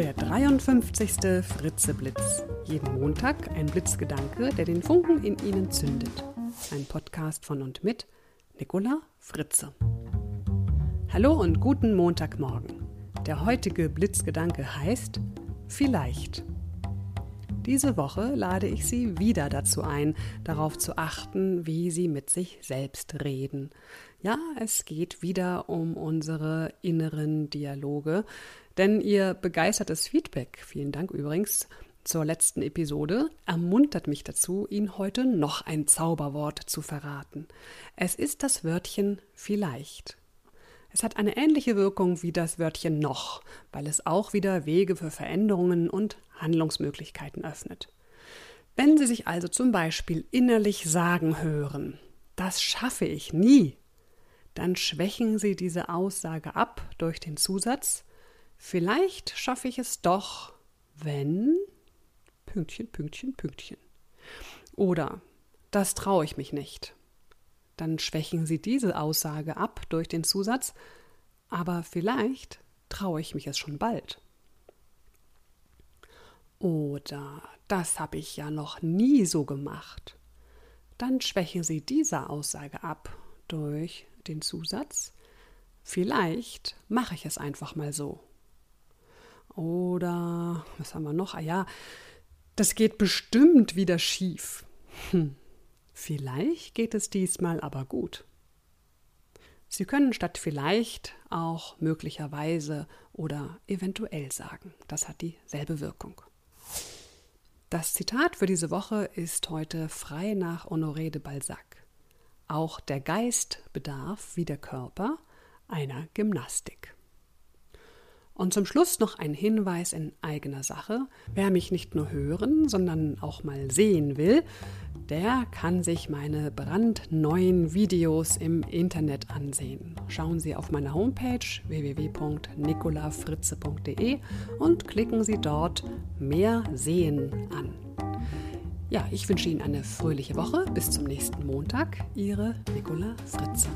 Der 53. Fritzeblitz. Jeden Montag ein Blitzgedanke, der den Funken in Ihnen zündet. Ein Podcast von und mit Nicola Fritze. Hallo und guten Montagmorgen. Der heutige Blitzgedanke heißt Vielleicht. Diese Woche lade ich Sie wieder dazu ein, darauf zu achten, wie Sie mit sich selbst reden. Ja, es geht wieder um unsere inneren Dialoge, denn Ihr begeistertes Feedback, vielen Dank übrigens, zur letzten Episode ermuntert mich dazu, Ihnen heute noch ein Zauberwort zu verraten. Es ist das Wörtchen vielleicht. Es hat eine ähnliche Wirkung wie das Wörtchen noch, weil es auch wieder Wege für Veränderungen und Handlungsmöglichkeiten öffnet. Wenn Sie sich also zum Beispiel innerlich sagen hören, das schaffe ich nie, dann schwächen Sie diese Aussage ab durch den Zusatz, vielleicht schaffe ich es doch, wenn Pünktchen, Pünktchen, Pünktchen. Oder das traue ich mich nicht dann schwächen Sie diese Aussage ab durch den Zusatz, aber vielleicht traue ich mich es schon bald. Oder das habe ich ja noch nie so gemacht. Dann schwächen Sie diese Aussage ab durch den Zusatz, vielleicht mache ich es einfach mal so. Oder, was haben wir noch? Ah ja, das geht bestimmt wieder schief. Hm. Vielleicht geht es diesmal aber gut. Sie können statt vielleicht auch möglicherweise oder eventuell sagen. Das hat dieselbe Wirkung. Das Zitat für diese Woche ist heute frei nach Honoré de Balzac. Auch der Geist bedarf, wie der Körper, einer Gymnastik. Und zum Schluss noch ein Hinweis in eigener Sache. Wer mich nicht nur hören, sondern auch mal sehen will, der kann sich meine brandneuen Videos im Internet ansehen. Schauen Sie auf meine Homepage www.nicolafritze.de und klicken Sie dort Mehr Sehen an. Ja, ich wünsche Ihnen eine fröhliche Woche. Bis zum nächsten Montag. Ihre Nicola Fritze.